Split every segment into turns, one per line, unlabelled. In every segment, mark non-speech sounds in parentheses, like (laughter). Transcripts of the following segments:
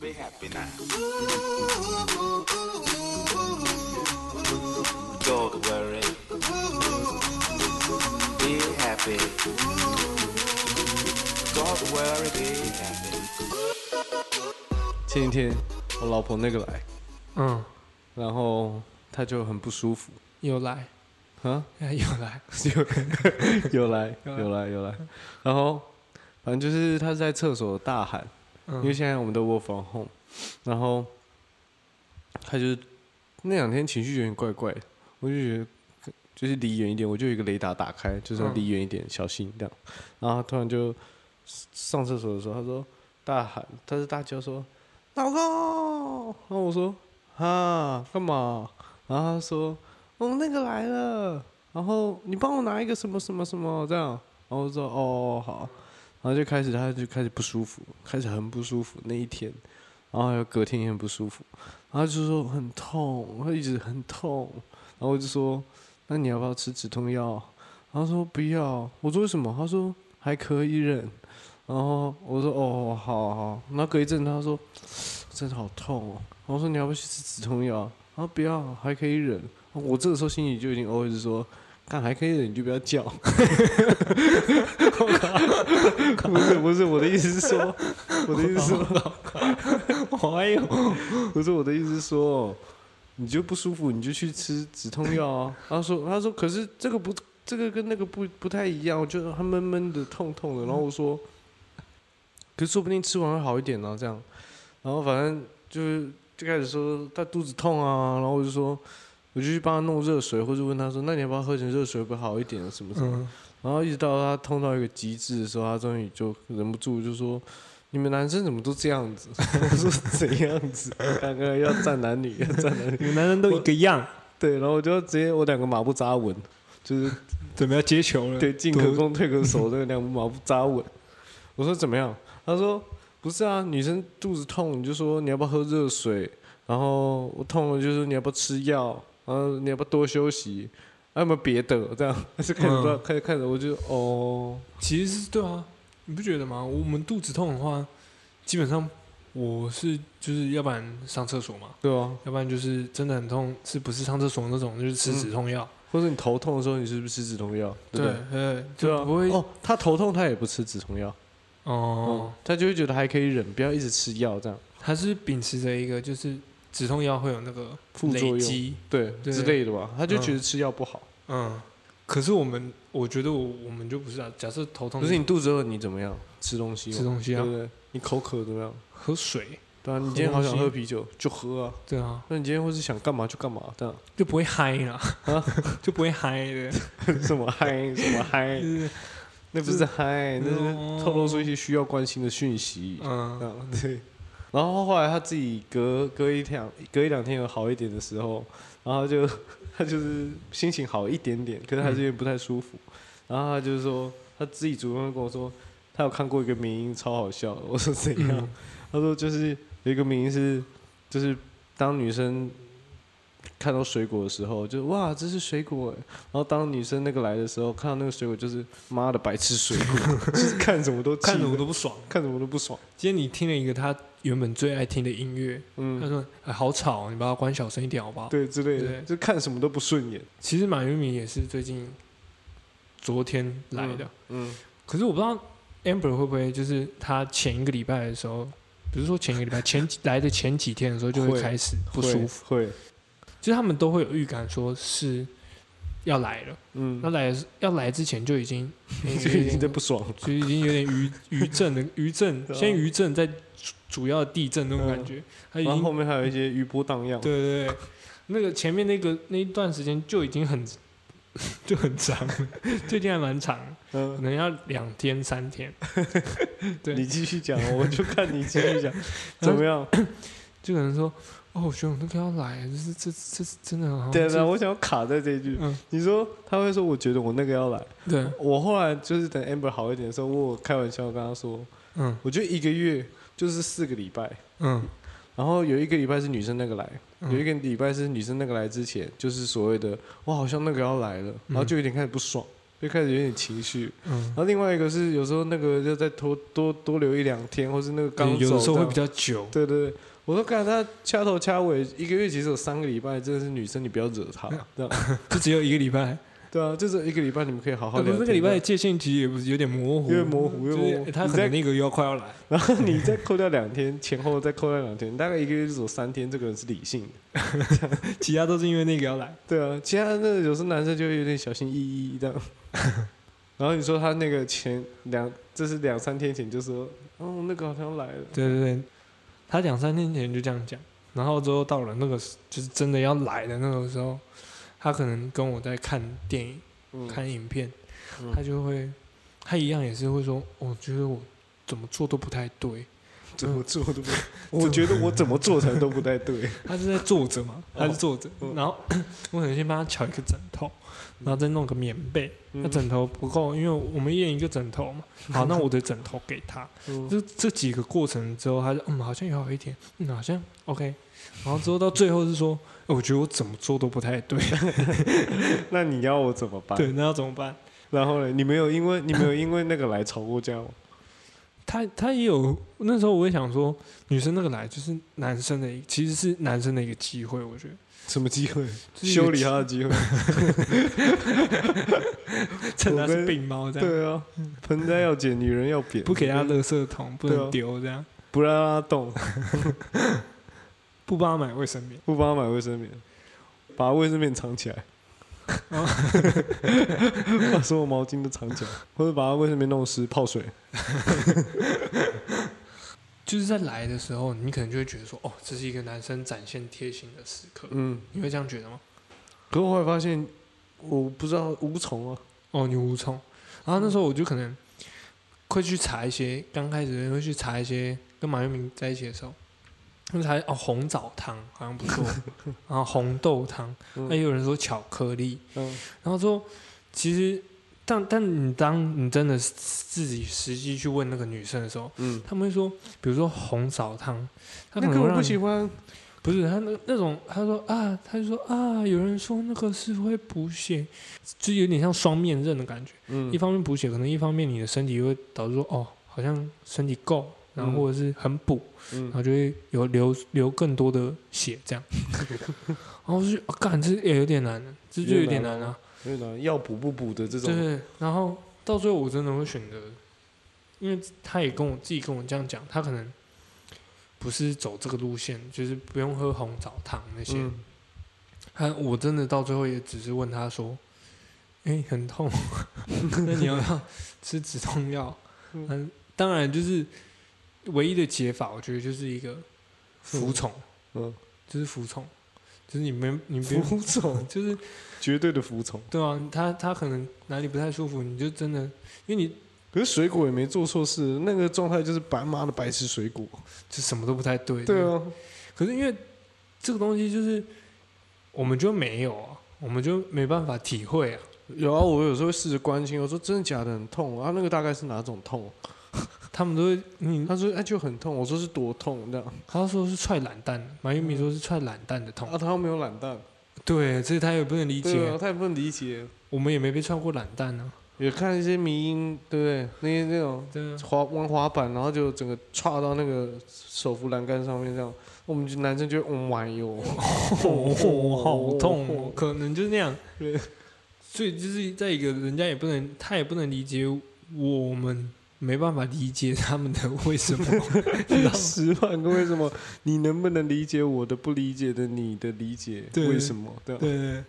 be happy now
前一天我老婆那个来。
嗯。
然后她就很不舒服。
又来。
啊
又来
又来
又来
又来。然后反正就是她在厕所大喊因为现在我们都 work from home，然后他就是那两天情绪有点怪怪的，我就觉得就是离远一点，我就有一个雷达打开，就是要离远一点，小心这样。然后突然就上厕所的时候，他说大喊，他是大叫说老公，然后我说啊干嘛？然后他说哦那个来了，然后你帮我拿一个什么什么什么这样，然后我说哦好。然后就开始，他就开始不舒服，开始很不舒服那一天，然后还有隔天也很不舒服，然后就说很痛，他一直很痛，然后我就说，那你要不要吃止痛药？然后说不要，我说为什么？他说还可以忍，然后我说哦好好，然后隔一阵他说真的好痛哦，然后说你要不要去吃止痛药？然后不要，还可以忍，我这个时候心里就已经 always 说。看还可以的，你就不要叫。(laughs) 不是不是，我的意思是说，我的意思是说，
我还有，(laughs)
不是我的意思是说，你就不舒服，你就去吃止痛药啊。他说他说，可是这个不，这个跟那个不不太一样，我觉得它闷闷的、痛痛的。然后我说，可是说不定吃完会好一点呢、这样。然后反正就是就开始说他肚子痛啊，然后我就说，我就去帮他弄热水，或者问他说，那你要不要喝点热水会好一点啊？什么什么。
嗯，
然后一直到他痛到一个极致的时候，他终于就忍不住就说：“你们男生怎么都这样子？” (laughs) 我说：“怎样子？刚刚要站男女，要站男女。
你们男人都一个样，” (laughs)
对，然后我就直接我两个马步扎稳，就是 (laughs)
准备要接球了，
对进可攻退可守，这个两个马步扎稳。我说怎么样？他说：“不是啊，女生肚子痛，你就说你要不要喝热水？然后我痛了，就说你要不要吃药？然后你要不要多休息？还有没有别的？这样 (laughs) 还是看着、
嗯
看着看着，我就哦。”
其实是对啊，你不觉得吗？我们肚子痛的话，基本上我是就是要不然上厕所嘛，
对啊，
要不然就是真的很痛，是不是上厕所那种，就是吃止痛药。
或者你头痛的时候，你是不是吃止痛药？对不
对
对，
对，
对啊，
就不会
哦，他头痛他也不吃止痛药，
哦
哦，，他就会觉得还可以忍，不要一直吃药这样，
他是秉持着一个就是止痛药会有那个
副作用对
对
之类的吧，他就觉得吃药不好。
嗯。可是我们，我觉得我我们就不是啊。假设头痛，
不是你肚子饿，你怎么样？吃东西，
吃东西啊
对不对？你口渴怎么样？
喝水，
对啊，你今天好想
喝
啤酒就喝啊，
对啊，
那你今天或是想干嘛就干嘛，这样
就不会嗨了，
啊 (laughs)
就不会嗨的，(laughs)
什么嗨什么嗨 (laughs)
就，是
那不是嗨，那
哦
是透露出一些需要关心的讯息。
嗯
啊，对。然后后来他自己隔隔一两隔一两天有好一点的时候，然后就 (laughs) 他就是心情好一点点，可是还是有点不太舒服。然后他就是说他自己主动地跟我说，他有看过一个名音超好笑。我说怎样？
嗯
他说就是有一个名音是，就是当女生看到水果的时候，就哇这是水果哎，然后当女生那个来的时候，看到那个水果就是妈的白痴水果，(laughs) 就是看什么都
看什
么
都不爽。
看什么都不爽。
今天你听了一个他原本最爱听的音乐，嗯他
嗯，
说：“哎，好吵，你把它关小声一点好不好
对之类的，就看什么都不顺眼。？”
其实马云敏也是最近昨天来的，
嗯，
可是我不知道 Amber 会不会就是他前一个礼拜的时候，比如说前一个礼拜前来的前几天的时候就会
会
开始不舒服，
会，
就是他们都会有预感说是要来了，
嗯。
那，来要来之前就 (laughs) 已经
就已经在不爽了。
就已经有点余余震的余震，先余震再主主要地震那种感觉，
然后
经
后面还有一些余波荡漾。
对对对，那个前面那个那一段时间就已经很 (laughs) 就很长了，(laughs) 最近还蛮长，可
嗯，
能要两天三天，对。
你继续讲，我就看你继续讲，怎么样？
就可能说哦，学长那个要来，就是这这是真的很好，
对对，我想要卡在这一句。
嗯
你说他会说，我觉得我那个要来。
对，
我后来就是等 Amber 好一点的时候，我有开玩笑跟他说，
嗯
我觉得一个月就是四个礼拜，
嗯，
然后有一个礼拜是女生那个来，
嗯
有一个礼拜是女生那个来之前，就是所谓的我好像那个要来了，然后就有点开始不爽，就开始有点情绪。
嗯
然，后另外一个是有时候那个就再多多多留一两天，或是那个刚
有的
走这样
时候会比较久。
对对对，我说看他掐头掐尾，一个月其实有三个礼拜，真的是女生你不要惹她，这样 (laughs)
就只有一个礼拜，
对啊，就是一个礼拜你们可以好好聊
这个礼拜的界限其实也不是有点模糊，
有点模糊有
就是
点模糊
他可能那个又要快要来，(laughs)
然后你再扣掉两天，前后再扣掉两天，大概一个月就走三天，这个人是理性的。(laughs)
其他都是因为那个要来。
对啊，其他那有时候男生就会有点小心翼翼这样。然后你说他那个前两，这是两三天前就说，哦，那个好像来了。
对对对，他两三天前就这样讲，然后之后到了那个就是真的要来的那个时候，他可能跟我在看电影、
嗯
看影片，
嗯
他就会，他一样也是会说，我觉得我怎么做都不太对，
怎么做都不，(laughs) 我觉得我怎么做才都不太对。(laughs)
他是在坐着嘛，他是坐着，
嗯
然后 (coughs) 我可能先帮他瞧一个枕头，然后再弄个棉被，那
嗯
枕头不够，因为我们一人一个枕头嘛，好，(laughs) 那我的枕头给他，
就
这这几个过程之后，他就嗯，好像有好一点，嗯，好像 OK，然后之后到最后是说，呃我觉得我怎么做都不太对，
那你要我怎么办？
对，那要怎么办？
然后呢？你没有因为你没有因为那个来吵过架吗？
他他也有那时候我也想说，女生那个来就是男生的一，其实是男生的一个机会，我觉得
什么机会？修理他的机会？(laughs)
趁他是病猫这样，
对啊，盆栽要剪，女人要扁，
不给他垃圾桶，不能丢这样，
不让他动，(laughs)
不帮他买卫生棉，
不帮他买卫生棉，把卫生棉藏起来，
哦
把所有毛巾都藏起来，或者把它卫生棉弄湿泡水。(laughs)
就是在来的时候，你可能就会觉得说，哦，这是一个男生展现贴心的时刻，
嗯，
你会这样觉得吗？
可是我后来发现，我不知道无从啊。
哦，你无从。然后那时候我就可能会去查一些，刚开始会去查一些跟马月明在一起的时候，会查哦红枣汤好像不错，(laughs) 然后红豆汤，
嗯。
那也有人说巧克力，
嗯。
然后说其实但但你当你真的是自己实际去问那个女生的时候，
嗯，
他们会说，比如说红枣汤，他可
那个我不喜欢。
不是他那那种，他说啊，他就说啊，有人说那个是会补血，就有点像双面刃的感觉。
嗯。
一方面补血，可能一方面你的身体会导致说哦，好像身体够，然后
嗯
或者是很补，然
嗯
后就会有流流更多的血这样。(laughs) 然后我就觉得啊干、这也有点难，这就有点难啊。
有点难，要补不补的这种。
对，然后到最后我真的会选择，因为他也跟我自己跟我这样讲，他可能不是走这个路线，就是不用喝红枣汤那些。
嗯，
他我真的到最后也只是问他说：“哎、很痛，(laughs) 那你要不要吃止痛药？”
嗯
嗯，当然就是唯一的解法，我觉得就是一个服从，
嗯，
就是服从，就是你没你
服从，(laughs)
就是
绝对的服从。
对啊，他他可能哪里不太舒服，你就真的，因为你
可是水果也没做错事，那个状态就是白妈的白吃水果。
就什么都不太对。
对啊，
可是因为这个东西就是我们就没有啊，我们就没办法体会啊。
有啊，我有时候会试着关心，我说真的假的很痛啊，那个大概是哪种痛？
他们都会，你
他说哎就很痛，我说是多痛这样。
他说是踹懒蛋，马玉米说是踹懒蛋的痛。
啊，他又没有懒蛋，
对，这他也不能理解，
对啊，他也不能理解。
我们也没被踹过懒蛋呢、
也看一些迷音，对不对？那些那种
对啊，
滑玩滑板，然后就整个踹到那个手扶栏杆上面，这样，我们就男生就哦妈哟，
哦，好痛哦，可能就是那样。
对，
所以就是在一个人家也不能，他也不能理解我们，没办法理解 (laughs) 他们的为什么？
十万个为什么？你能不能理解我的不理解的你的理解？为什么？对
对对，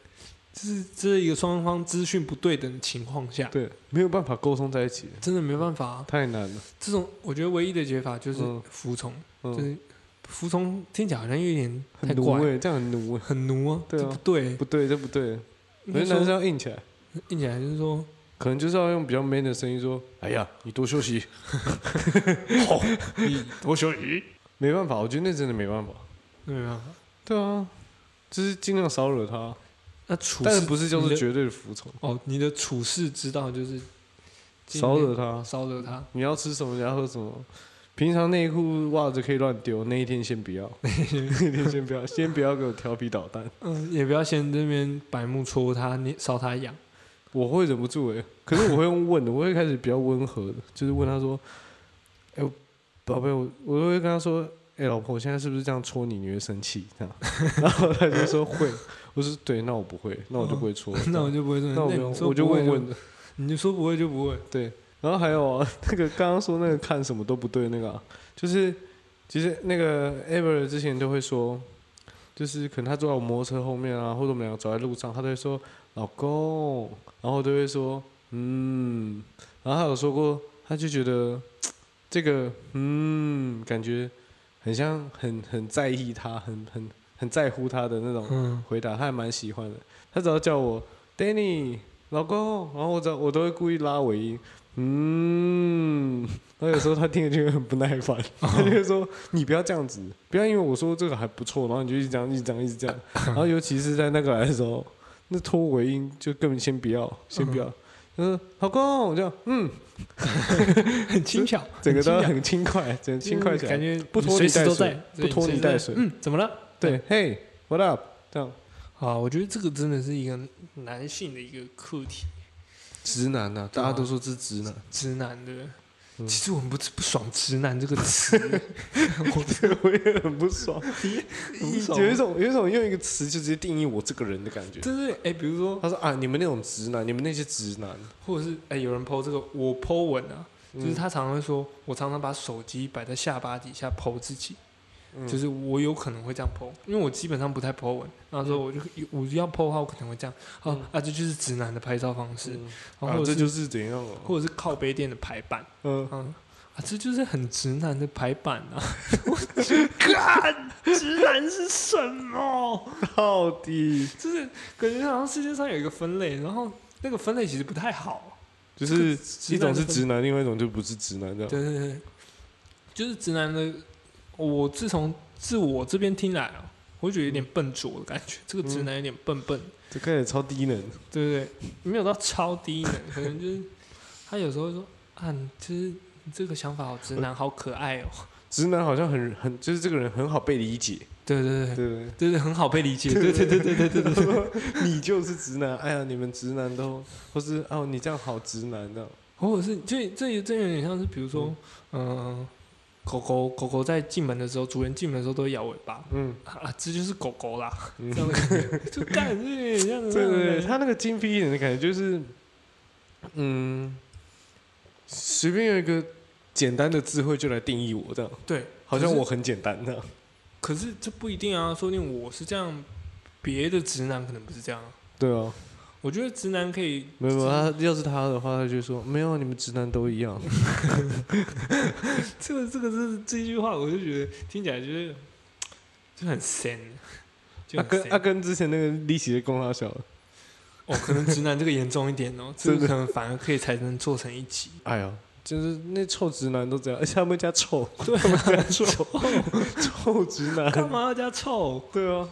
就是这是一个双方资讯不对等的情况下，
对，没有办法沟通在一起，
真的没办法、啊。
太难了。
这种我觉得唯一的解法就是
嗯
服从，
嗯，
就是服从听起来好像有点太
很奴
怪，
哎，这样很奴哎，
很奴啊，
对啊
不对。
不对，这不对。
应该说
我觉得男生要硬起来，
硬起来就是说，
可能就是要用比较 man 的声音说：“哎呀，你多休息。(laughs)
你多休息，”
没办法，我觉得那真的没办法。
对啊。
对啊，就是尽量少惹他，
那处事
但是不是就是绝对的服从，
哦，你的处事之道就是
少惹他。
少惹他。
你要吃什么，你要喝什么。平常内裤、袜子可以乱丢，那一天先不要，(laughs) 那一天先不要，先不要给我调皮捣蛋。
嗯，也不要先这边白目戳他，你搔他痒。
我会忍不住哎、可是我会用问的，我会开始比较温和的，(laughs) 就是问他说：“哎、我宝贝，我我都会跟他说，哎、老婆，我现在是不是这样戳你，你会生气？这样，(laughs) 然后他就说会，我说对，那我不会，那我就不会戳，
那我就不会说，
那我没有
你，说
我就问问的，
你就说不会就不会。
对。然后还有啊，(laughs) 那个刚刚说那个看什么都不对那个、啊，就是其实那个 Ever 之前都会说，就是可能他坐在我摩托车后面啊，或者我们两个走在路上，他都会说老公，然后都会说嗯，然后他有说过，他就觉得 (tsk) 这个嗯，感觉很像很很在意他，很很很在乎他的那种
嗯，
回答，他还蛮喜欢的。他只要叫我 Danny 老公，然后我只要我都会故意拉尾音，嗯，然后有时候他听了就会很不耐烦，(laughs) 他就会说你不要这样子，不要因为我说这个还不错，然后你就一直这样一直这样一直这样，然后尤其是在那个来的时候，那拖尾音就根本先不要，先不要。嗯，老公，我就，嗯，(laughs)
很轻巧，(laughs)
整个都
很轻巧。
很轻快，整个轻快起来，
感觉
不拖
随
泥带水不拖泥带水。
嗯，怎么了？
对，嘿，what up，这样，
啊，我觉得这个真的是一个男性的一个课题，
直男呐、大家都说这是直男。
直男的。
嗯。
其实我们不不爽“直男”这个词，(laughs)
我我也 (laughs) 很不爽，有一种有一种用一个词就直接定义我这个人的感觉。
对对哎，比如说，
他说啊，你们那种直男，你们那些直男，
或者是哎，有人 PO 这个，我 PO 文啊，就是
嗯
他常常会说，我常常把手机摆在下巴底下 PO 自己，
嗯
就是我有可能会这样 PO，因为我基本上不太 PO 文，然后说我就我要 PO 的话，我可能会这样，哦啊，这就是直男的拍照方式，
啊这就是怎样哦？
或者是靠背垫的排版，
嗯，
嗯啊，这就是很直男的排版啊！(laughs) 我去看直男是什么？(laughs)
到底
就是感觉好像世界上有一个分类，然后那个分类其实不太好。
就是一种是直男，另外一种就不是直男这样。
对对对，就是直男的。我自从自我这边听来，我觉得有点笨拙的感觉，这个直男有点笨笨，
这看起来超低能，
对不对？没有到超低能，(laughs) 可能就是他有时候说啊，就是这个想法好直男，好可爱哦。
直男好像很很，就是这个人很好被理解。
对对对
对对，
就是很好被理解。对对对对对对对,说，
你就是直男。哎呀，你们直男都，或是哦，你这样好直男的，
或者是这这这有点像是，比如说，嗯。狗狗狗狗在进门的时候，主人进门的时候都会摇尾巴。
嗯，
啊，这就是狗狗啦，
嗯。
这样的感觉，(laughs) 就干这有点
对对对，
感觉。
他那个精辟一点的感觉就是，嗯，随便有一个简单的智慧就来定义我这样，
对，
好像我很简单这样。
可是这不一定啊，说不定我是这样，别的直男可能不是这样啊。
对啊，
我觉得直男可以，
没有他要是他的话，他就说没有，你们直男都一样。(laughs)
这个这个是这一句话，我就觉得听起来就是就很仙，就
跟啊跟之前那个利息的功劳小了，
哦，可能直男这个严重一点哦，(laughs) 这个可能反而可以才能做成一集。
哎呀，就是那臭直男都这样，而且他们加臭，
对
他们加臭，(laughs) 臭直男，
干嘛要加臭？
对啊，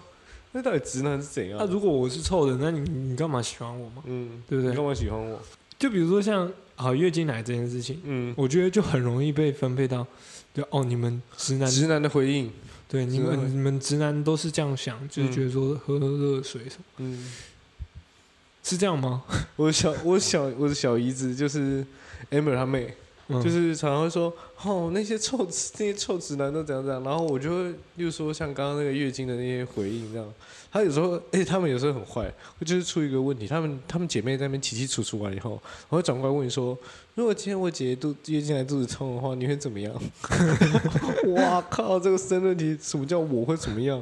那到底直男是怎样
那、？如果我是臭的，那你你干嘛喜欢我嘛？
嗯，
对不对
你干嘛喜欢我？
就比如说像啊月经来这件事情，
嗯，
我觉得就很容易被分配到，对哦你们直男
直男的回应，
对你们你们直男都是这样想，就是觉得说喝热水什么，
嗯。
是这样吗？(laughs)
我小我小我的小姨子就是 Amber 她妹，就是常常会说，哦那些臭直那些臭直男都怎样怎样，然后我就会，例如说像刚刚那个月经的那些回应这样，他有时候，而且他们有时候很坏，就是出一个问题，他们他们姐妹在那边起起楚楚完以后，我会转过来问你说，如果今天我姐姐肚月经来肚子痛的话，你会怎么样？(laughs) 哇靠，这个申论题什么叫我会怎么样？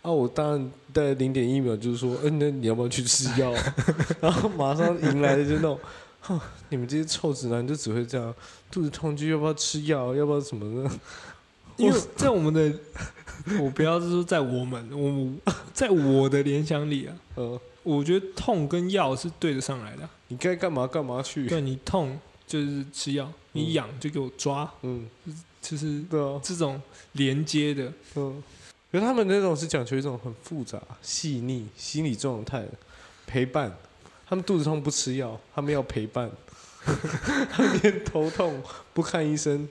啊，我当然在零点一秒就是说，嗯、那你要不要去吃药？(laughs) 然后马上迎来的就那种，哼，(laughs) 你们这些臭直男就只会这样，肚子痛就要不要吃药，要不要什么的？
因为在我们的，我不要是说在我们，我在我的联想里啊，(laughs)
呃，
我觉得痛跟药是对得上来的啊。
你该干嘛干嘛去。
对你痛就是吃药，你痒就给我抓，
嗯，
就是
对啊，
这种连接的。
嗯。可是他们那种是讲求一种很复杂、细腻心理状态的陪伴。他们肚子痛不吃药，他们要陪伴。(laughs) 他们连头痛不看医生，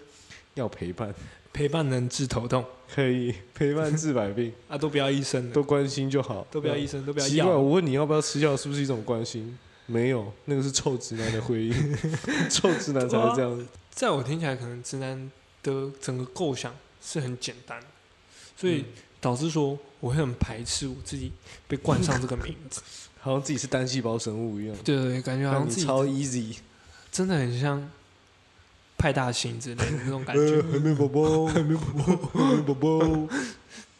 要陪伴，
陪伴能治头痛。
可以陪伴治百病，(laughs)
啊，都不要医生的，
都关心就好，
都不要医生，都不要
奇怪，我问你要不要吃药，是不是一种关心？没有，那个是臭直男的回应，(laughs) 臭直男才会这样子。
在我听起来，可能直男的整个构想是很简单，所以导致说我会很排斥我自己被冠上这个名字。
好像自己是单细胞生物一样，
对对对，感觉好像自己
超 easy。
真的很像派大星之类的那种感觉。(laughs)
海绵宝宝，海绵宝宝，海绵宝宝。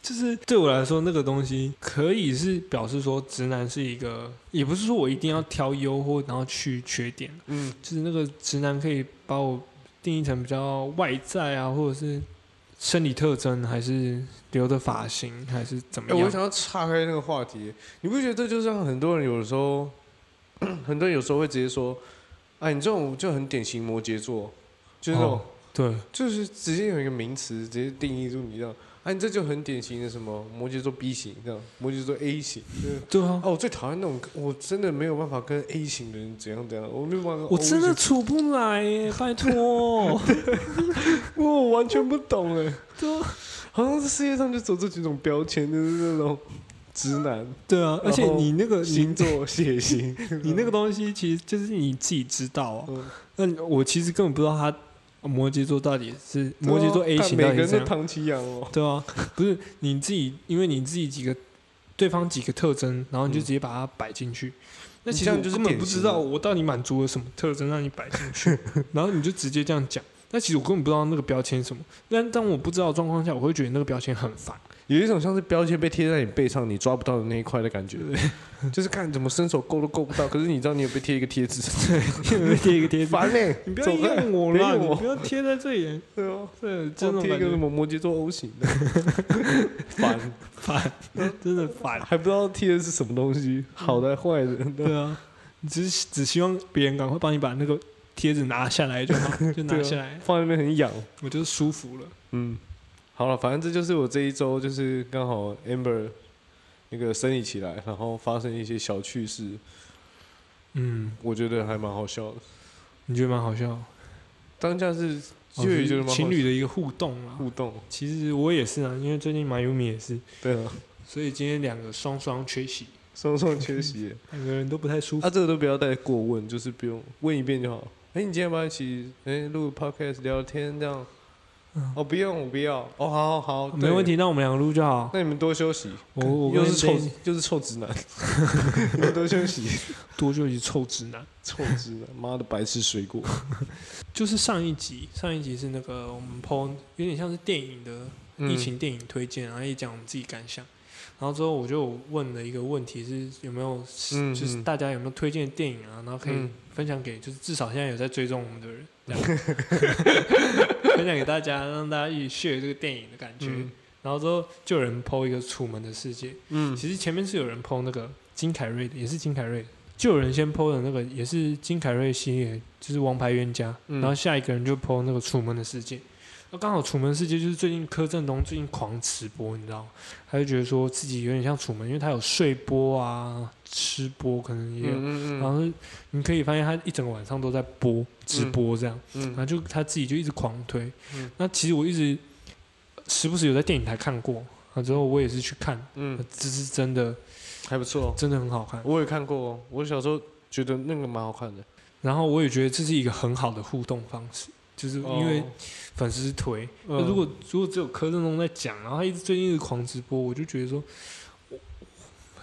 就是对我来说，那个东西可以是表示说直男是一个，也不是说我一定要挑优或然后去缺点，
嗯，
就是那个直男可以把我定义成比较外在啊，或者是生理特征，还是留的发型，还是怎么
哎、
样？
我想要岔开那个话题，你不觉得这就像很多人有的时候，(clears throat) 很多人有时候会直接说，哎，你这种就很典型摩羯座，就是那种，
哦对，
就是直接有一个名词直接定义住你这样，哎、你这就很典型的什么摩羯座 B 型这样，摩羯座 A 型，就是
对啊，
哦，我最讨厌那种，我真的没有办法跟 A 型的人怎样怎样，我没有办法
我真的
型
处不来耶，拜托。(laughs)
我完全不懂哎，(laughs)
对啊，
好像是世界上就走这几种标签，就是那种直男、
对啊，而且你那个
星座、血型，(laughs)
你那个东西其实就是你自己知道啊。
嗯。
那我其实根本不知道他摩羯座到底是摩羯座 A 型
看每个
到底是怎样。
唐奇阳哦，
对啊，(laughs) 不是你自己，因为你自己几个对方几个特征，然后你就直接把它摆进去。那其实
你就是
根本不知道我到底满足了什么特征让你摆进去，(laughs) 然后你就直接这样讲。那其实我根本不知道那个标签是什么。但当我不知道状况下，我会觉得那个标签很烦。
有一种像是标签被贴在你背上，你抓不到的那一块的感觉，(laughs) 就是看怎么伸手够都够不到，(laughs) 可是你知道你有被贴一个贴纸，
贴一个贴纸，
烦呢，
你不要用我啦，
别用我
你不要贴在这里。
对哦，
对，
这贴一个什么摩羯座 O 型的，(laughs) 烦，
烦，真的烦。
还不知道贴的是什么东西，好的坏的，
对啊，你只是只希望别人赶快帮你把那个贴纸拿下来就好，(laughs) 就拿下来，
放在那边很痒。
我就舒服了。
嗯，好了，反正这就是我这一周，就是刚好 Amber 那个生理起来，然后发生一些小趣事，
嗯，
我觉得还蛮好笑的。
你觉得蛮好笑？
当下是
哦
就也觉得
情侣的一个互动啊。
互动，
其实我也是啊，因为最近马优米也是，
对啊，
所以今天两个双双缺席，
双双缺席。(laughs)
两个人都不太舒服。
啊，这个都不要再过问，就是不用问一遍就好。哎、你今天要不要一起哎录 podcast 聊天这样？哦，不用，我不要。哦，好好好，
没问。题，那我们两个录就好。
那你们多休息。
我我跟
又是臭又是臭直男，你们多休息。(laughs)
多休息臭直男。
臭直男，妈的白吃水果。(laughs)
就是上一集，上一集是那个我们 PO 有点像是电影的
嗯
疫情电影推荐，然后也讲我们自己感想。然后之后我就问了一个问题是有没有，
嗯
就是
嗯。
大家有没有推荐的电影啊，然后可以
嗯。
分享给，就是至少现在有在追踪我们的人，这样。(laughs) 分享给大家，让大家一起 share 这个电影的感觉。
嗯。
然后之后就有人 PO 一个《楚门的世界》，
嗯。
其实前面是有人 PO 那个金凯瑞的，也是金凯瑞的，就有人先 PO 的那个也是金凯瑞系列，就是《王牌冤家》
嗯。
然后下一个人就 PO 那个《楚门的世界》，那刚好《楚门世界》就是最近柯震东最近狂直播，你知道吗？他就觉得说自己有点像楚门，因为他有睡播啊、吃播，可能也有，
嗯
然后你可以发现他一整个晚上都在播直播这样，然
嗯
后就他自己就一直狂推。
嗯
那其实我一直时不时有在电影台看过，啊之后我也是去看，
嗯，
这是真的
还不错。
真的很好看。
我也看过哦，我小时候觉得那个蛮好看的。
然后我也觉得这是一个很好的互动方式，就是因为
哦
粉丝推。如果如果只有柯震东在讲，然后他一直最近一直狂直播，我就觉得说，我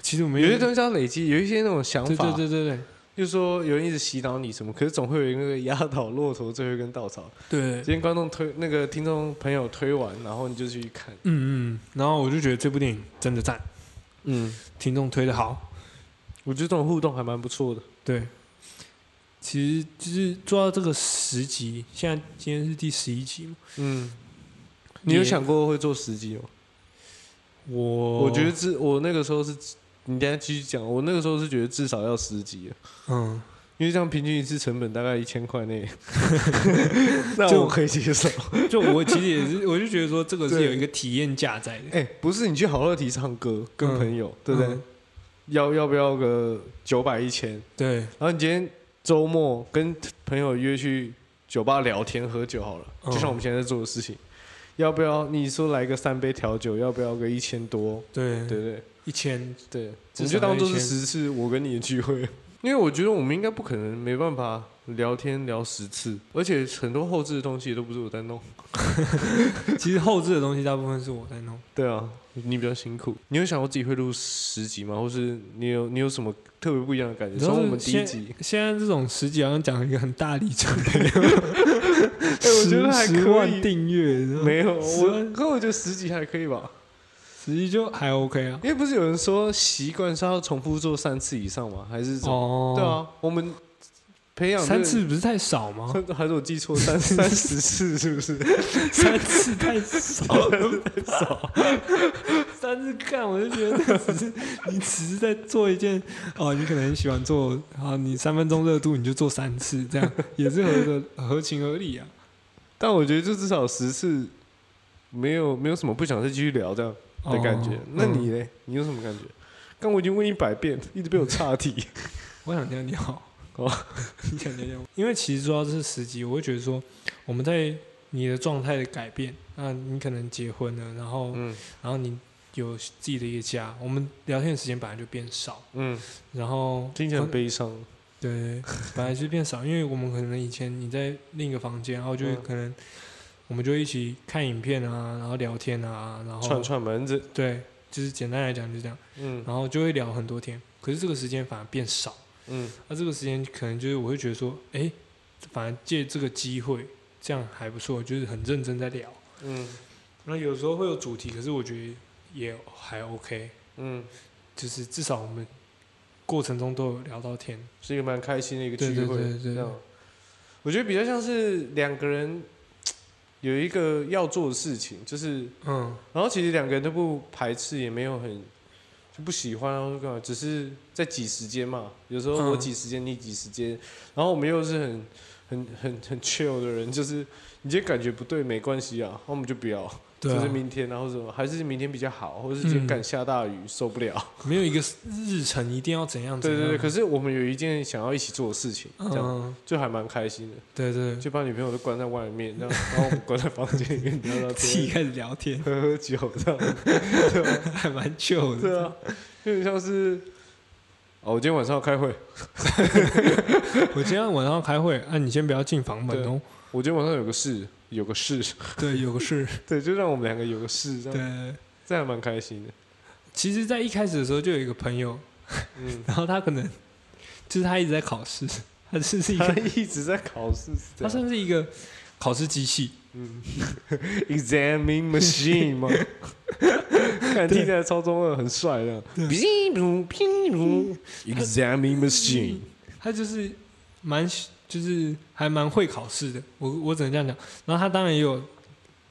其实我们
有些东西要累积，有一些那种想
对
法，
对对对对
就是说有人一直洗脑你什么，可是总会有一个压倒骆驼最后一根稻草。
对，
今天观众推那个听众朋友推完，然后你就去看。
嗯嗯，然后我就觉得这部电影真的赞，
嗯，
听众推的好，
我觉得这种互动还蛮不错的。
对。其实就是做到这个十集，现在今天是第十一集嘛。
嗯，你有想过会做十集吗？
我
我觉得至我那个时候是，你等下继续讲。我那个时候是觉得至少要十集啊，
嗯，
因为这样平均一次成本大概一千块内，(laughs) 那我可以接受。(laughs)
就我其实也是，我就觉得说这个是有一个体验价在的，
哎、不是你去好乐迪唱歌跟
嗯
朋友，对不对？
嗯
要要不要个九百一千？
对，
然后你今天周末跟朋友约去酒吧聊天喝酒好了，
嗯
就像我们现在在做的事情。要不要你说来个三杯调酒？要不要个一千多？
对
对对
一千，
对，
至少
你就当做是
要1000
十次我跟你的聚会。因为我觉得我们应该不可能没办法聊天聊十次，而且很多后置的东西都不是我在弄。(laughs)
其实后置的东西大部分是我在弄。
对啊，你比较辛苦。你有想过自己会录十集吗？或是你有你有什么特别不一样的感觉？从我们第一集，
现在这种十集好像讲一个很大里程碑，(laughs)
哎、我觉得还
十
可
万
以。
订阅，
没有，我可我觉得十集还可以吧。
十一就还 OK 啊。
因为不是有人说习惯是要重复做三次以上吗？还是怎么？
哦，
对，啊，我们培养这
三次不是太少吗？
还是我记错三三十次是不是？
三次太少了，太少。三次看我就觉得只是你只是在做一件哦，你可能很喜欢做啊，你三分钟热度你就做三次，这样也是合的合情合理啊。
但我觉得就至少十次，没有没有什么不想再继续聊这样的感觉。
哦
那
嗯
你呢？你有什么感觉？刚我已经问一百遍，一直被我岔题。(laughs)
我想尿尿。
哦，(laughs)
你想尿尿？因为其实主要是时机，我会觉得说我们在你的状态的改变，那你可能结婚了，然后
嗯
然后你有自己的一个家，我们聊天的时间本来就变少，
嗯，
然后
听起来很悲伤。
对，本来就变少，因为我们可能以前你在另一个房间，然后就可能我们就一起看影片啊，然后聊天啊，然后
串串门子，
对，就是简单来讲就这样，
嗯
然后就会聊很多天。可是这个时间反而变少，
嗯
那这个时间可能就是我会觉得说，哎，反而借这个机会，这样还不错，就是很认真在聊。
嗯
那有时候会有主题，可是我觉得也还 OK，
嗯，
就是至少我们过程中都有聊到天。
是一个蛮开心的一个聚会。
对对对对
我觉得比较像是两个人有一个要做的事情，就是
嗯，
然后其实两个人都不排斥，也没有很就不喜欢啊，或干嘛，只是在挤时间嘛。有时候我
嗯
挤时间，你挤时间，然后我们又是很很很很 chill 的人，就是你今天感觉不对没关系啊，那我们就不要，
对啊
就是，明天然后什么，还是明天比较好，或者是今天
嗯
赶下大雨受不了。
没有一个日程一定要怎样怎样。
对对对，可是我们有一件想要一起做的事情，这样
嗯，
就还蛮开心的，
对对，
就把女朋友都关在外面，这样，然后我们关在房间里面聊聊天，(laughs)
自己开始聊天，
喝喝酒这样。
还蛮 chill 的。
对啊，有点像是，哦，我今天晚上要开会，(laughs)
我今天晚上要开会，啊，你先不要进房门哦。
我今天晚上有个事，有个事，(laughs)
对，有个事。(laughs)
对，就让我们两个有个事，这样，
对，
这样蛮开心的。
其实，在一开始的时候，就有一个朋友，
嗯，(laughs)
然后他可能就是他一直在考试，他是是一
他
个，
一直在考试，
他
样
算是一个考试机器。
嗯，examining machine 吗？看听起来超中二，很帅的。哔噜哔噜，examining machine。
他就是蛮就是还蛮会考试的，我我只能这样讲。然后他当然也有，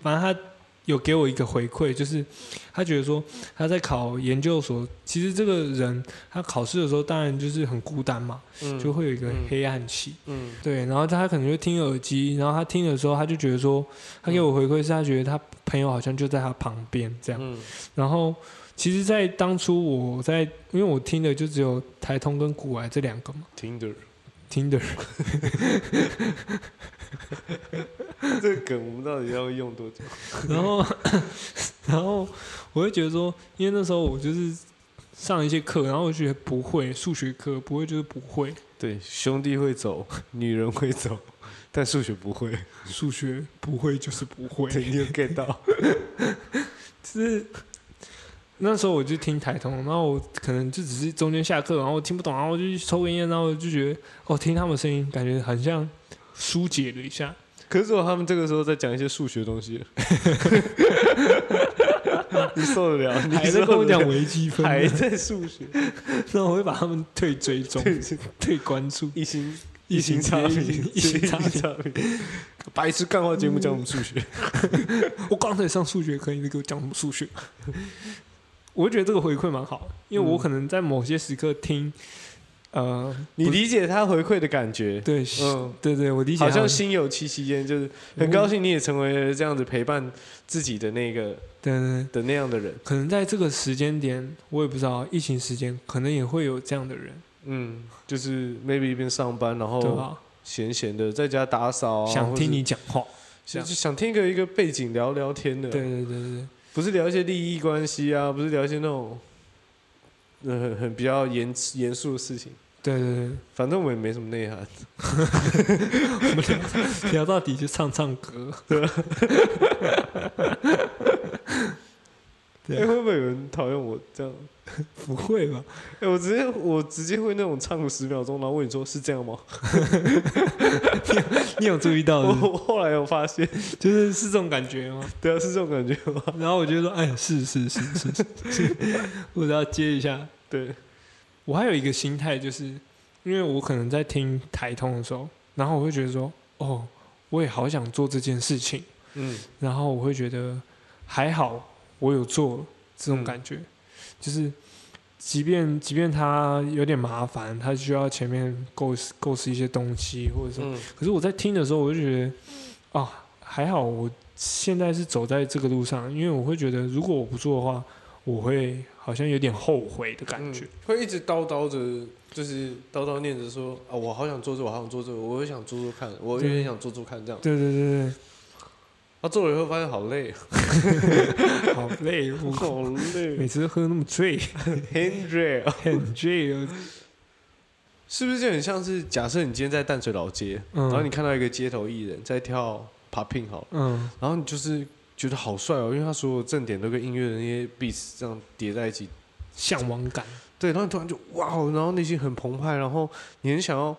反正他有给我一个回馈，就是他觉得说他在考研究所，其实这个人他考试的时候当然就是很孤单嘛，
嗯
就会有一个
嗯
黑暗期。
嗯
对，然后他可能就听耳机，然后他听的时候他就觉得说，他给我回馈是他觉得他朋友好像就在他旁边这样。
嗯
然后其实，在当初我在因为我听的就只有台通跟古癌这两个嘛。听的，(laughs)
这个梗我们到底要用多久？(laughs)
然后，(laughs) 然后我会觉得说，因为那时候我就是上一些课，然后我觉得不会数学课，不会就是不会
对，兄弟会走，女人会走，但数学不会。
数学不会就是不会，
对，你有 get 到？
就是那时候我就听台通，然后我可能就只是中间下课，然后我听不懂，然后我就去抽根烟，然后我就觉得哦，听他们声音，感觉很像疏解了一下。
可是如果他们这个时候在讲一些数学东西，(laughs) 你受得了？(laughs) 你
还在跟我讲微积分，
还在数学，(laughs)
那我会把他们退追踪、退关注。
一心
一心
差评，
一心差评
白痴干话节目讲我们数学，
我刚才上数学课，你在给我讲什么数学？我会觉得这个回馈蛮好，因为我
嗯。
可能在某些时刻听，呃，
你理解他回馈的感觉，
对，
嗯，
对对，我理解
好像
们，
心有戚戚焉，就是很高兴你也成为了这样子陪伴自己的那个
对对对，
的那样的人，
可能在这个时间点，我也不知道，疫情时间可能也会有这样的人，
嗯，就是 maybe 一边上班，然后？闲闲的在家打扫啊，
想听你讲话，
就就想听一个一个背景聊聊天的，
对对对对对，
不是聊一些利益关系啊，不是聊一些那种，嗯，很很比较严严肃的事情。
对对对，
反正我也没什么内涵。
我们聊 (laughs) 聊到底就唱唱歌。对 (laughs)
哎、会不会有人讨厌我这样？(laughs)
不会吧？
哎、我直接我直接会那种唱十秒钟，然后问你说是这样吗？(laughs)
你有注意到
我
是是
我后来有发现，(laughs)
就是是这种感觉吗？
对啊，是这种感觉吗？
然后我就说，哎，是是是是是是，我只要接一下。
对，
我还有一个心态，就是因为我可能在听台通的时候，然后我会觉得说，哦，我也好想做这件事情，
嗯
然后我会觉得还好，我有做这种
嗯
感觉，就是即便即便它有点麻烦，它需要前面构思构思一些东西或者什么，
嗯
可是我在听的时候，我就觉得啊，还好我现在是走在这个路上，因为我会觉得如果我不做的话，我会好像有点后悔的感觉。
嗯会一直叨叨着，就是叨叨念着说啊，我好想做这，我好想做这，我也想做做看，我也想做做看这样。
对对对
他做了以后发现好累，(laughs)
好累，我
好累。
每次都喝那么醉。很醉哦。
是不是就很像是假设你今天在淡水老街，
嗯
然后你看到一个街头艺人在跳 popping 好了，
嗯
然后你就是觉得好帅哦，因为他所有正点都跟音乐的那些 beats 这样叠在一起，
向往感，
对，然后你突然就哇哦，然后内心很澎湃，然后你很想要，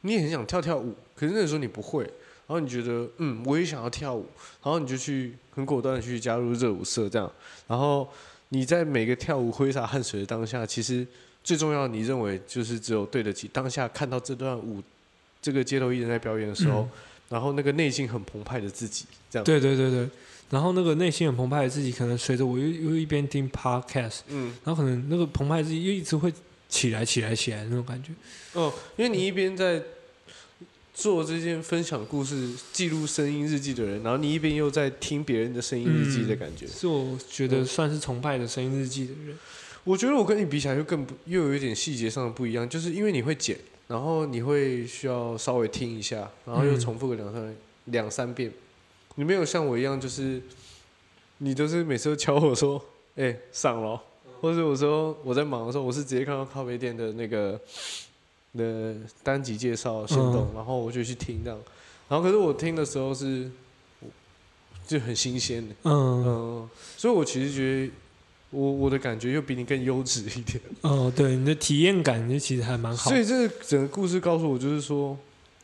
你也很想跳跳舞，可是那个时候你不会，然后你觉得嗯，我也想要跳舞，然后你就去很果断的去加入热舞社这样，然后你在每个跳舞挥洒汗水的当下，其实最重要，你认为就是只有对得起当下看到这段舞，这个街头艺人在表演的时候，
嗯
然后那个内心很澎湃的自己，这样，
对对对对。然后那个内心很澎湃的自己，可能随着我又又一边听 podcast，
嗯，
然后可能那个澎湃自己又一直会起来起来起来那种感觉。
哦，因为你一边在做这件分享故事、记录声音日记的人，然后你一边又在听别人的声音日记的感觉。
是我觉得算是崇拜的声音日记的人。
我觉得我跟你比起来又更不，又有一点细节上的不一样，就是因为你会剪，然后你会需要稍微听一下，然后又
嗯
重复个两三两三遍。你没有像我一样，就是你都是每次都敲我说：“哎、上了。”或者我说我在忙的时候，我是直接看到咖啡店的那个的单集介绍行动，然后我就去听这样。然后可是我听的时候是就很新鲜的，
嗯，
嗯，所以我其实觉得我我的感觉又比你更优质一点。
哦，对，你的体验感就其实还蛮好
所。以这个整个故事告诉我，就是说，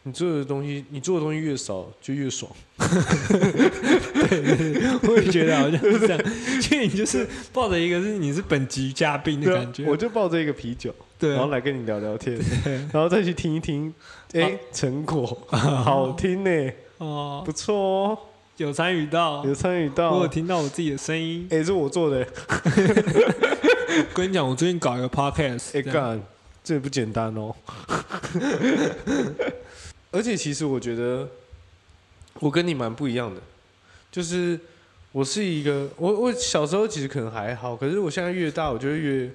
你做的东西，你做的东西越少，就越爽。
对我也觉得好像是这样，(laughs) 因为你就是抱着一个是你是本集嘉宾的感觉。
我就抱着一个啤酒，然后来跟你聊聊天，然后再去听一听，哎、成果 (laughs) 好听呢，
哦，
不错哦，
有参与到，
有参与到。
我有听到我自己的声音。
哎、这是我做的，(laughs)
跟你讲，我最近搞一个 podcast，
哎、
这样
干，这也不简单哦。(laughs) 而且其实我觉得我跟你蛮不一样的，就是我是一个，我我小时候其实可能还好，可是我现在越大，我就会越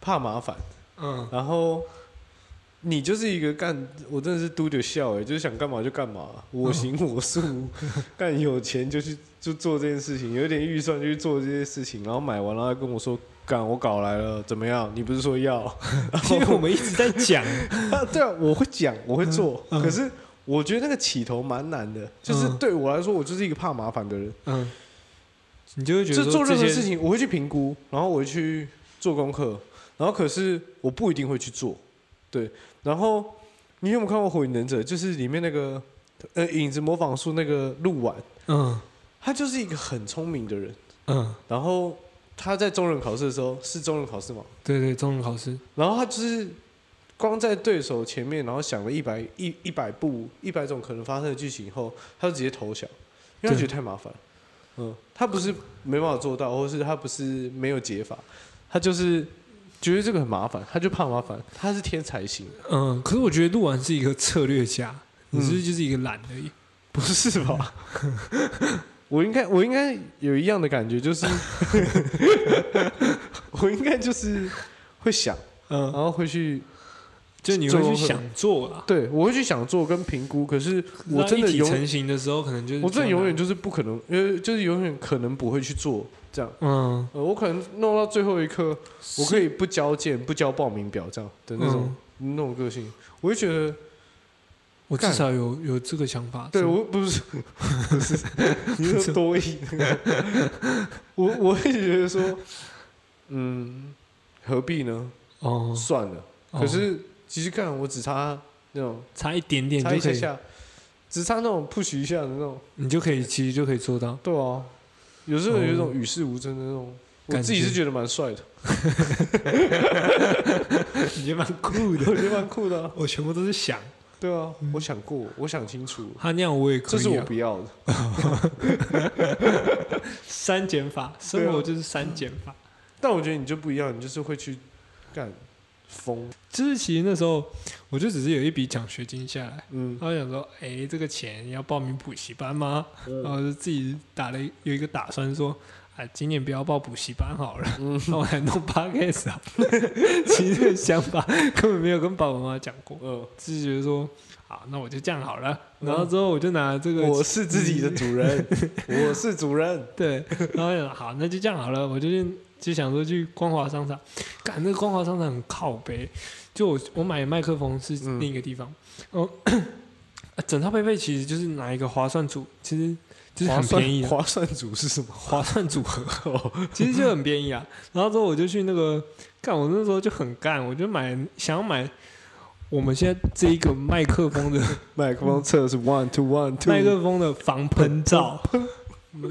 怕麻烦。
嗯，
然后你就是一个干，我真的是嘟着笑哎，就是想干嘛就干嘛，我行我素，(laughs) 干有钱就去就做这件事情，有一点预算就去做这些事情，然后买完然后还跟我说干我搞来了怎么样？你不是说要？(laughs)
因为我们一直在讲，
啊，(laughs) 对啊，我会讲，我会做，
嗯。
可是我觉得那个起头蛮难的，就是
嗯。
对我来说，我就是一个怕麻烦的人，
嗯，你就会觉得
就做任何事情，我会去评估，然后我会去做功课，然后可是我不一定会去做，对，然后你有没有看过《火影忍者》？就是里面那个呃影子模仿术那个鹿丸，
嗯。
他就是一个很聪明的人，
嗯，
然后他在中忍考试的时候是中忍考试吗，
对对，中忍考试，
然后他就是光在对手前面，然后想了一百一一百步一百种可能发生的剧情以后，他就直接投降，因为他觉得太麻烦。嗯，他不是没办法做到，或是他不是没有解法，他就是觉得这个很麻烦，他就怕麻烦。他是天才型，
嗯，可是我觉得鹿丸是一个策略家，你
嗯
是不是就是一个懒而已？
不是吧？(laughs) 我应该我应该有一样的感觉，就是 (laughs) (laughs) 我应该就是会想，嗯然
嗯，
后会去
就你会去想做啦。
对我会去想做跟评估，可是我真的永
那一体成型的时候，可能就是
我真的永远就是不可能，因为，就是永远可能不会去做这样。
嗯，
呃，我可能弄到最后一刻，我可以不交件、不交报名表这样的那种
嗯
那种个性，我就觉得，
我至少有有这个想法。
对我不是不是，你说多疑那个，我我会觉得说，嗯，何必呢？
哦，
算了。
哦
可是其实看我只差那种
差一点点
差
就可以，
一下下，只差那种 push 一下的那种，
你就可以，其实就可以做到。
对啊，有时候有一种与世无争的那种，我
感
自己是觉得蛮帅的，
你觉得蛮酷的，
我觉得蛮酷的啊、
我全部都是想，
对啊，我想过，我想清楚，
他那样我也可以、啊。
这是我不要的。(laughs)
删减法，生活就是删减法。
但我觉得你就不一样，你就是会去干疯，
就是其实那时候我就只是有一笔奖学金下来，
嗯
然后想说，哎、这个钱要报名补习班吗？然后就自己打了有一个打算说。啊，今年不要报补习班好了，嗯那我来弄 podcast 好了。(laughs) 其实这个想法根本没有跟爸爸妈妈讲过，
嗯，
自己觉得说，好，那我就这样好了。然后之后我就拿这个，
我是自己的主人，(laughs) 我是主人，
对，然后想好，那就这样好了。我就去就想说去光华商场，赶那个光华商场很靠北，就我我买麦克风是
嗯。
另一个地方，哦、(coughs) 整套配备其实就是拿一个划算组，其实就是很便宜的。
划算组是什么？
划算组合，(laughs) 其实就很便宜啊。然后之后我就去那个干，我那时候就很干，我就买想要买我们现在这一个麦克风的 (laughs)
麦克风测是 one two one two，
麦克风的防喷罩，(laughs)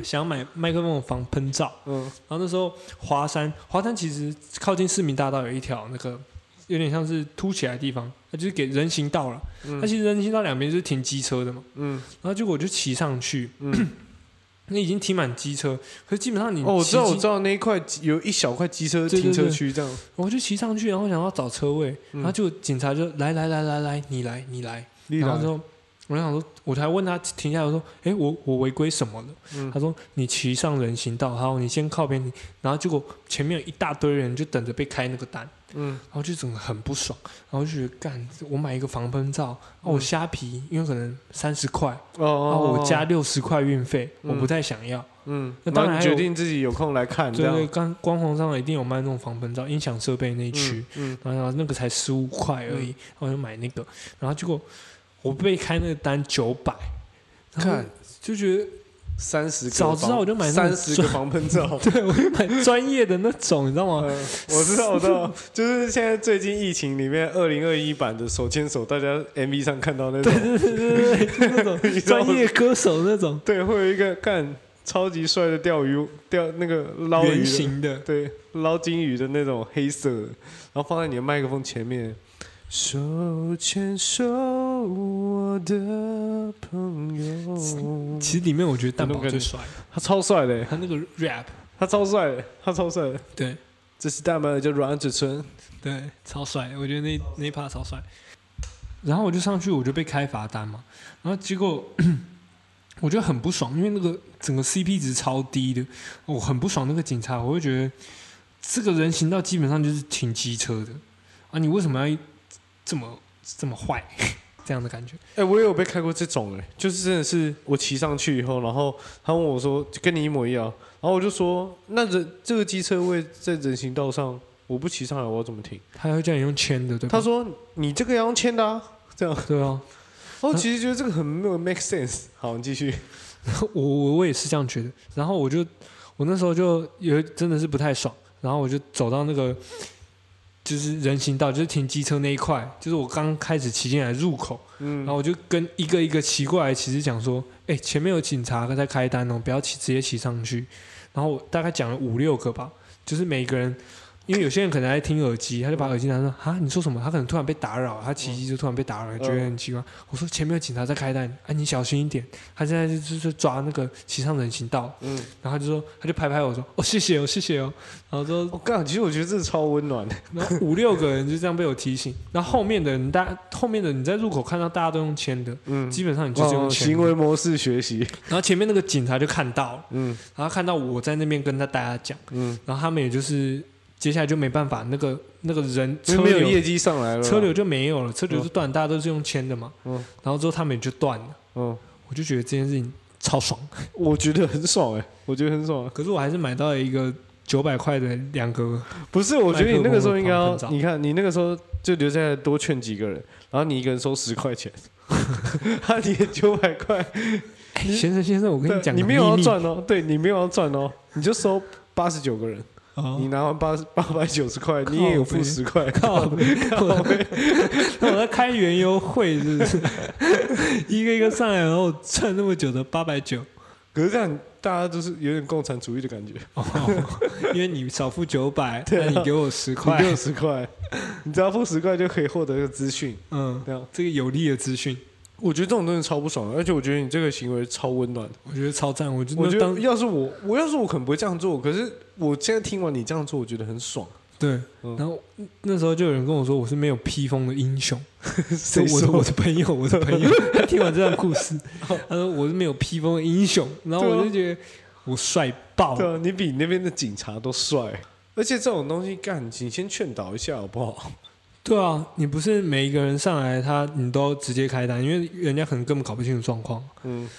想买麦克风的防喷罩。
嗯
然后那时候华山，华山其实靠近市民大道有一条那个有点像是凸起来的地方，它就是给人行道了。它其实人行道两边就是停机车的嘛。
嗯
然后结果我就骑上去，
嗯，(clears throat)
那已经停满机车，可是基本上你
哦，我知道，我知道那一块有一小块机车停车
对
区这样，
我就骑上去，然后想要找车位，
嗯
然后就警察就来来来来来，你来你来，
你来
然后之后我就想说，我才问他停下来，我说，哎，我我违规什么了？
嗯。
他说你骑上人行道，然后，你先靠边，停然后结果前面有一大堆人就等着被开那个单，
嗯。
然后就整个很不爽，然后就觉得干，我买一个防喷罩，我虾皮因为可能三十块，
哦
哦，
哦，
我加六十块运费，
嗯。
我不太想要。
嗯，
那当然
决定自己有空来看这
对对，刚光红上一定有卖那种防喷罩，音响设备那一区，
嗯
然后那个才十五块而已，然后我就买那个，然后结果我被开那个单九百，
看
就觉得，
三十个
早知道我就买
三十个防喷罩。(laughs)
对我就买专业的那种，你知道吗？(laughs)
呃，我知道，我知道，(laughs) 就是现在最近疫情里面，二零二一版的手牵手，大家 MV 上看到那种，
对对对对，对那种专业歌手那种
对，会有一个干超级帅的钓鱼钓那个捞鱼
圆
的，
形的，
对，捞金鱼的那种黑色，然后放在你的麦克风前面，手牵手，我的朋友，
其实里面我觉得蛋
那种感觉
宝最帅，
他超帅的，
他那个 rap，
他超帅的，他超帅的，
对。
这是大麦叫软嘴唇，
对，超帅，我觉得那那一趴超帅。然后我就上去，我就被开罚单嘛，然后结果 (clears throat) 我觉得很不爽，因为那个整个 CP 值超低的，我很不爽那个警察，我会觉得这个人行道基本上就是停机车的。啊，你为什么要这么这么坏这样的感觉？
哎、我也有被开过这种哎、就是真的是我骑上去以后，然后他问我说，跟你一模一样，然后我就说，那人这个机车位在人行道上，我不骑上来，我要怎么停？
他会叫你用签的，对吧？
他说你这个要用签的啊，这样。
对啊，
我其实觉得这个很没有 make sense。好，你继续。(laughs)
我我我也是这样觉得，然后我就我那时候就有真的是不太爽，然后我就走到那个就是人行道，就是停机车那一块，就是我刚开始骑进来入口，
嗯
然后我就跟一个一个骑过来的骑士讲说，哎、前面有警察在开单哦，不要骑直接骑上去。然后我大概讲了五六个吧，就是每个人。因为有些人可能在听耳机，他就把耳机拿说啊，你说什么？他可能突然被打扰，他骑机就突然被打扰，觉得很奇怪。我说前面有警察在开单，哎、你小心一点。他现在就就是抓那个骑上人行道，
嗯，
然后他就说，他就拍拍我说，哦，谢谢哦，谢谢哦。然后说，
我干，其实我觉得这超温暖的。
然后五六个人就这样被我提醒，然后后面的人，大后面的你在入口看到大家都用签的，
嗯，
基本上你就是用
行为模式学习。
然后前面那个警察就看到了，
嗯
然后看到我在那边跟他大家讲，
嗯，
然后他们也就是接下来就没办法，那个那个人车
因为没有
流
业绩上来了。
车流就没有了，车流就断，大家都是用签的嘛，
嗯。
然后之后他们也就断了，
嗯，
我就觉得这件事情超爽，
我觉得很爽哎，我觉得很爽啊。
可是我还是买到了一个九百块的两个，
不是，我觉得你那个时候应该要你看你那个时候就留下来多劝几个人，然后你一个人收十块钱，他 (laughs) 你九百块，
哎先生先生，我跟你讲个
你没有要赚哦，对你没有要赚哦，你就收八十九个人，
哦。
你拿完八八百九十块，你也有付十块，
靠北
靠背。(laughs)
那我在开园游会是不是？(laughs) 一个一个上来，然后赚那么久的八百九，
可是这样大家都是有点共产主义的感觉，
哦，因为你少付九百，那你给我十
你
块
给，我十块，你只要付十块就可以获得一个资讯，
嗯，
这样。
这个有利的资讯，
我觉得这种东西超不爽的，而且我觉得你这个行为超温暖的。
我觉得超赞。我
觉得要是我，我要是我可能不会这样做，可是我现在听完你这样做，我觉得很爽。
对，
嗯
然后那时候就有人跟我说我是没有披风的英雄，(laughs)
谁
是我的
说
我的朋友，我的朋友，(laughs) 他听完这段故事，(laughs) 他说我是没有披风的英雄，然后我就觉得我帅爆
对啊，你比那边的警察都帅。而且这种东西干，你先劝导一下好不好？
对啊，你不是每一个人上来他你都直接开单，因为人家可能根本搞不清楚状况，
嗯，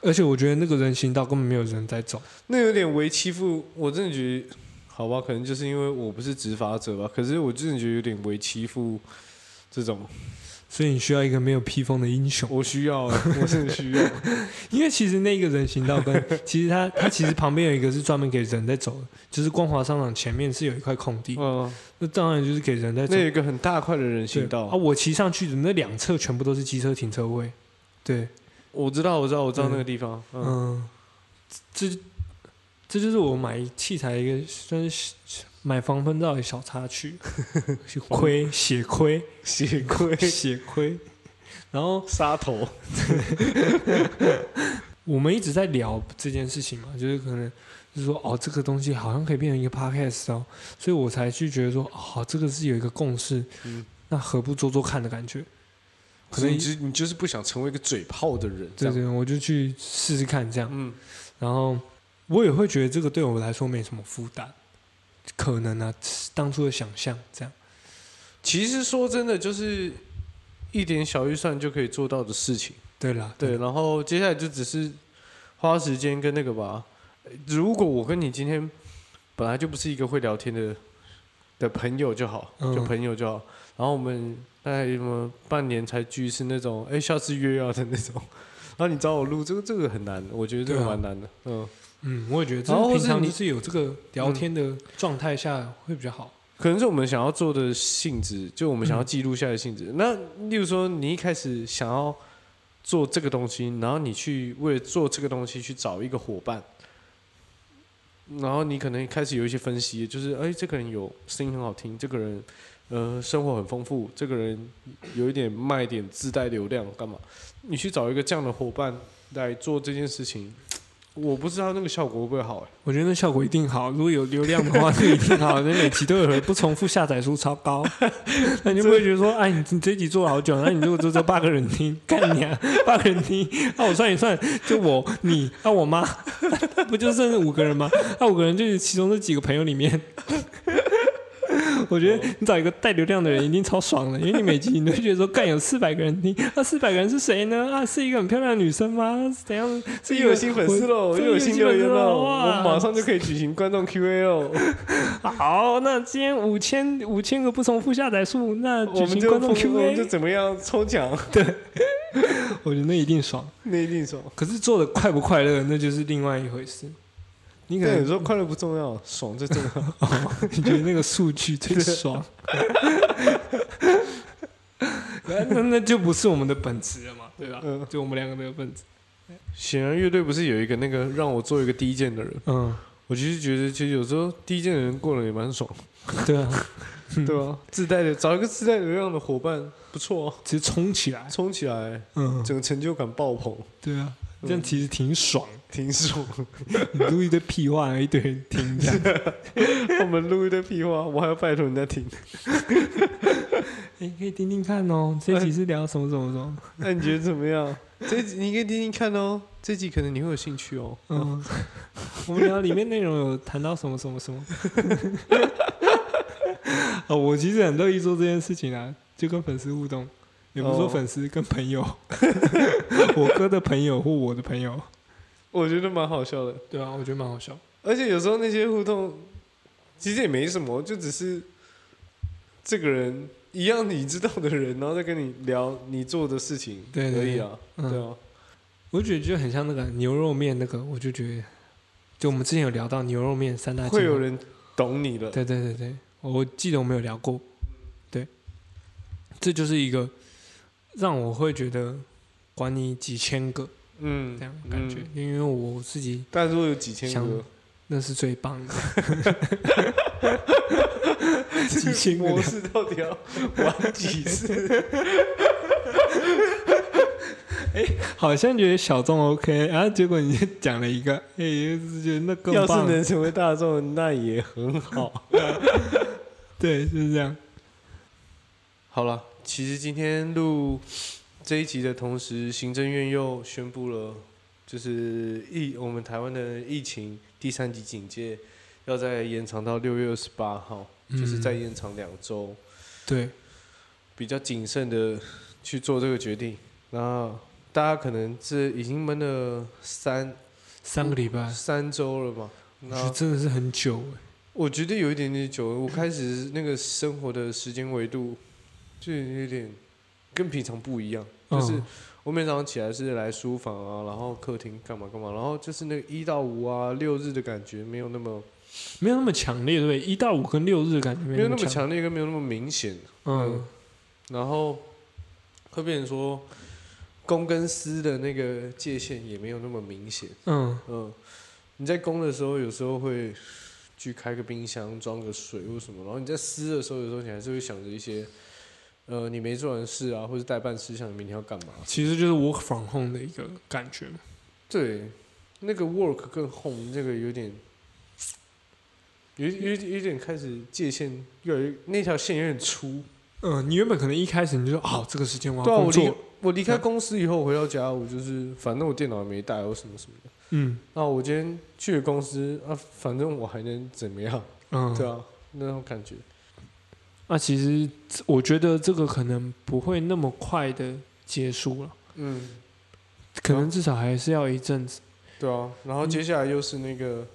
而且我觉得那个人行道根本没有人在走。
那有点为欺负，我真的觉得，好吧，可能就是因为我不是执法者吧。可是我真的觉得有点为欺负这种，
所以你需要一个没有披风的英雄，
我需要，我是很需要。(laughs)
因为其实那个人行道跟 (laughs) 其实他他其实旁边有一个是专门给人在走的，就是光华商场前面是有一块空地，
嗯，
那当然就是给人在走。
那。有一个很大块的人行道。
啊，，我骑上去的那两侧全部都是机车停车位。对，
我知道，我知道，我知道那个地方。嗯，
嗯，这这就是我买器材一个算是买防风罩的小插曲，(laughs) 亏血亏
血亏
血亏。然后
杀头，(laughs)
我们一直在聊这件事情嘛，就是可能就是说哦，这个东西好像可以变成一个 podcast 哦，所以我才去觉得说，哦，这个是有一个共识，
嗯
那何不做做看的感觉？可能
你就你就是不想成为一个嘴炮的人。
对对，我就去试试看这样。
嗯，
然后我也会觉得这个对我来说没什么负担，可能啊，当初的想象这样。
其实说真的，就是一点小预算就可以做到的事情。
对啦，
对，然后接下来就只是花时间跟那个吧。如果我跟你今天本来就不是一个会聊天的的朋友就好，
嗯
就朋友就好。然后我们大概什么半年才聚一次那种，哎，下次约啊的那种。然后你找我录这个，这个很难，我觉得这个蛮难的。嗯，
嗯，我也觉得，平常就是有这个聊天的状态下会比较好。
可能是我们想要做的性质，就我们想要记录下的性质。那例如说，你一开始想要做这个东西，然后你去为了做这个东西去找一个伙伴，然后你可能开始有一些分析，就是哎，这个人有声音很好听，这个人呃生活很丰富，这个人有一点卖点自带流量，干嘛？你去找一个这样的伙伴来做这件事情，我不知道那个效果会不会好、欸
我觉得那效果一定好，如果有流量的话，那一定好。那每集都有人不重复下载数超高，(laughs) 那你就不会觉得说，哎，你你这集做了好久，那你如果只有八个人听，(laughs) 干你啊，八个人听，那、我算一算，就我你啊我妈，(laughs) 不就剩五个人吗？那、五个人就是其中这几个朋友里面。我觉得你找一个带流量的人一定超爽的，因为你每集你都会觉得说，干有四百个人听，那四百个人是谁呢？啊，是一个很漂亮的女生吗？怎样？是
又有新粉丝喽，又有新留言喽，我们马上就可以举行观众 Q&A 哦。(laughs)
好，那今天五千五千个不重复下载数，那举行观众
Q&A 就怎么样抽奖，(laughs) 对
我觉得那一定爽。
那一定爽。
可是做的快不快乐，那就是另外一回事。你可，能
有时候快乐不重要，爽最重要。(laughs)
你觉得那个数据最爽，那 (laughs) 那那就不是我们的本质了嘛，对吧？
嗯
就我们两个没有本质。
显然乐队不是有一个那个让我做一个低贱的人，
嗯，
我其实觉得其实有时候低贱的人过得也蛮爽，
对啊，(laughs)
对啊？自带的找一个自带流量的伙伴不错哦，
其实冲起来。
冲起来，
嗯，
整个成就感爆棚，
对啊，这样其实挺爽。
挺爽。(laughs)
你录一堆屁话，一堆人听这样。(laughs)
我们录一堆屁话，我还要拜托人家听。(laughs)
哎，可以听听看哦，这集是聊什么什么什么。
那你觉得怎么样？这集你可以听听看哦，这集可能你会有兴趣哦。
嗯，我们聊里面内容有谈到什么什么什么。哦，我其实很乐意做这件事情啊，就跟粉丝互动，也不是说
哦
粉丝跟朋友，我哥的朋友或我的朋友，
我觉得蛮好笑的。
对啊，我觉得蛮好笑。
而且有时候那些互动其实也没什么，就只是这个人一样你知道的人，然后再跟你聊你做的事情
对对
而已啊，
嗯
对啊，
我觉得就很像那个牛肉面那个，我就觉得，就我们之前有聊到牛肉面三大
会有人懂你了，
对对对对，我记得我们有聊过，对，这就是一个让我会觉得管你几千个
嗯。
这，样感觉，
嗯。
因为我自己
但如果有几千
想
个，
那是最棒的，(laughs) 几千个
模式到底要玩几次？(laughs)
哎好像觉得小众 OK，然后结果你讲了一个，哎、就是觉得那更
要是，能成为大众，那也很好。(laughs)
对，就是这样，
好了，其实今天录这一集的同时，行政院又宣布了，就是疫我们台湾的疫情第三级警戒要再延长到六月二十八号，就是再
嗯
延长两周，
对，
比较谨慎的去做这个决定。那大家可能这已经闷了三
三个礼拜，
三周了嘛？
我觉
那
得真的是很久哎，
我觉得有一点点久了，我开始那个生活的时间维度就有点跟平常不一样，就是
嗯
我每天早上起来是来书房啊，然后客厅干嘛干嘛，然后就是那个一到五啊六日的感觉没有那么
没有那么强烈，对不对？一到五跟六日的感觉
没有那么
强，
强烈，跟没有那么明显，
嗯，
然后会变成说公跟私的那个界限也没有那么明显，
嗯，
嗯，你在公的时候有时候会去开个冰箱装个水或什么，然后你在私的时候有时候你还是会想着一些。呃，你没做完事啊，或者代办事项，你明天要干嘛？
其实就是 work from home 的一个感觉。
对，那个 work 跟 home 这个有点，有有有点开始界限越来越那条线有点粗。
嗯，你原本可能一开始你就说，好，这个时间我
对啊，我离
要工作，
我离开公司以后回到家，我就是反正我电脑也没带，我什么什么的。
嗯
那我今天去了公司啊，反正我还能怎么样？
嗯，
对啊，那种感觉。
那其实我觉得这个可能不会那么快的结束了，
嗯，
可能至少还是要一阵子。
对啊。然后接下来又是那个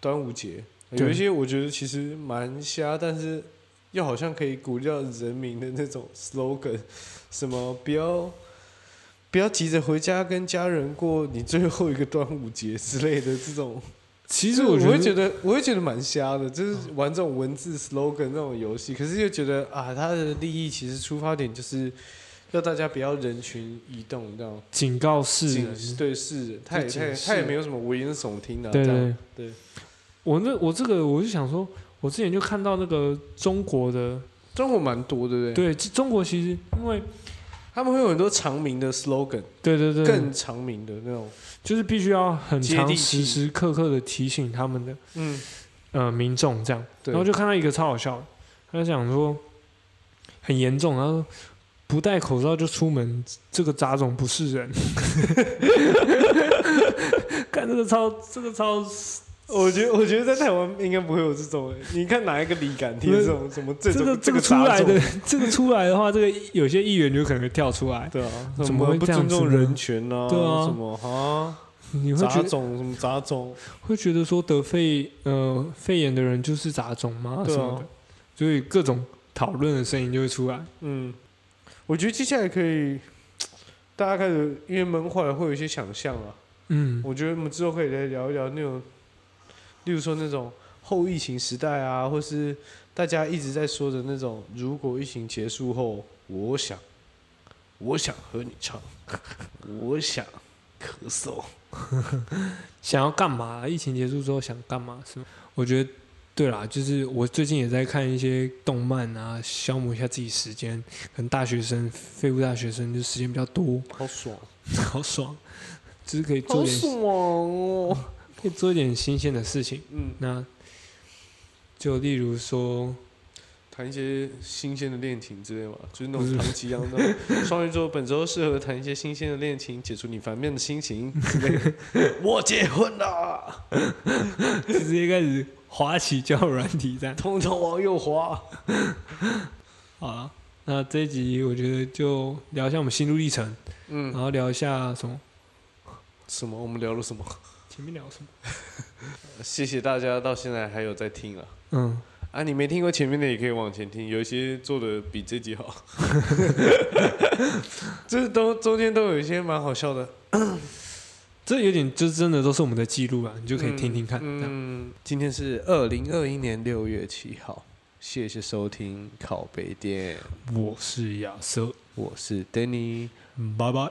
端午节，有一些我觉得其实蛮瞎，但是又好像可以鼓励到人民的那种 slogan，什么不要不要急着回家跟家人过你最后一个端午节之类的这种。
其
实我
实觉得，
会觉得，我会觉得蛮瞎的，就是玩这种文字 slogan 那种游戏，可是又觉得啊，它的利益其实出发点就是要大家不要人群移动，这样。
警告世人，
对是，他也他也他也没有什么危言耸听的、啊，
对
这样
对
对。
我那我这个我就想说，我之前就看到那个中国的，
中国蛮多，对不对？
对，中国其实因为
他们会有很多长名的 slogan，
对对对，
更长名的那种，
就是必须要很长时时刻刻的提醒他们的
嗯，
呃民众这样，然后就看到一个超好笑的，他就讲说很严重，然后不戴口罩就出门，这个杂种不是人。(laughs) 看这个超，这个超，
我觉得我觉得在台湾应该不会有这种，你看哪一个李敢贴这种什么这种
这个出来的，(laughs) 这个出来的话，这个有些议员就可能会跳出来，
对啊，
怎
什
么会
不尊重人权啊？
对啊
什么啊？
你会觉得
种什么杂种？
会觉得说得肺呃肺炎的人就是杂种吗？
对啊
所以各种讨论的声音就会出来。
嗯，我觉得接下来可以，大家开始因为闷坏了，会有一些想象啊。
嗯，
我觉得我们之后可以来聊一聊那种，例如说那种后疫情时代啊，或是大家一直在说的那种，如果疫情结束后，我想，我想和你唱，(laughs) 我想咳嗽。(laughs)
想要干嘛？疫情结束之后想干嘛？是吗？我觉得对啦，就是我最近也在看一些动漫啊，消磨一下自己时间。可能大学生、废物大学生就时间比较多，
好爽，(laughs)
好爽，就是可以做点
好爽哦！
可以做一点新鲜的事情。
嗯，
那就例如说，
谈一些新鲜的恋情之类嘛，就是那种唐吉阳那种双鱼座本周适合谈一些新鲜的恋情，解除你烦闷的心情之类的。(laughs) 我结婚了，(laughs)
直接开始滑起交友软体站。
通通往右滑。(laughs)
好了，那这一集我觉得就聊一下我们心路历程，
嗯
然，后聊一下什么，
什么？我们聊了什么？
前面聊什么？(laughs)
谢谢大家到现在还有在听啊。
嗯，
啊，你没听过前面的也可以往前听，有一些做的比这集好，(laughs) 这都中间都有一些蛮好笑的，(coughs)
这有点就真的都是我们的记录啊，你就可以听听看。这样
嗯，今天是二零二一年六月七号，谢谢收听靠北店，
我是亚瑟，
我是 Danny。
拜拜。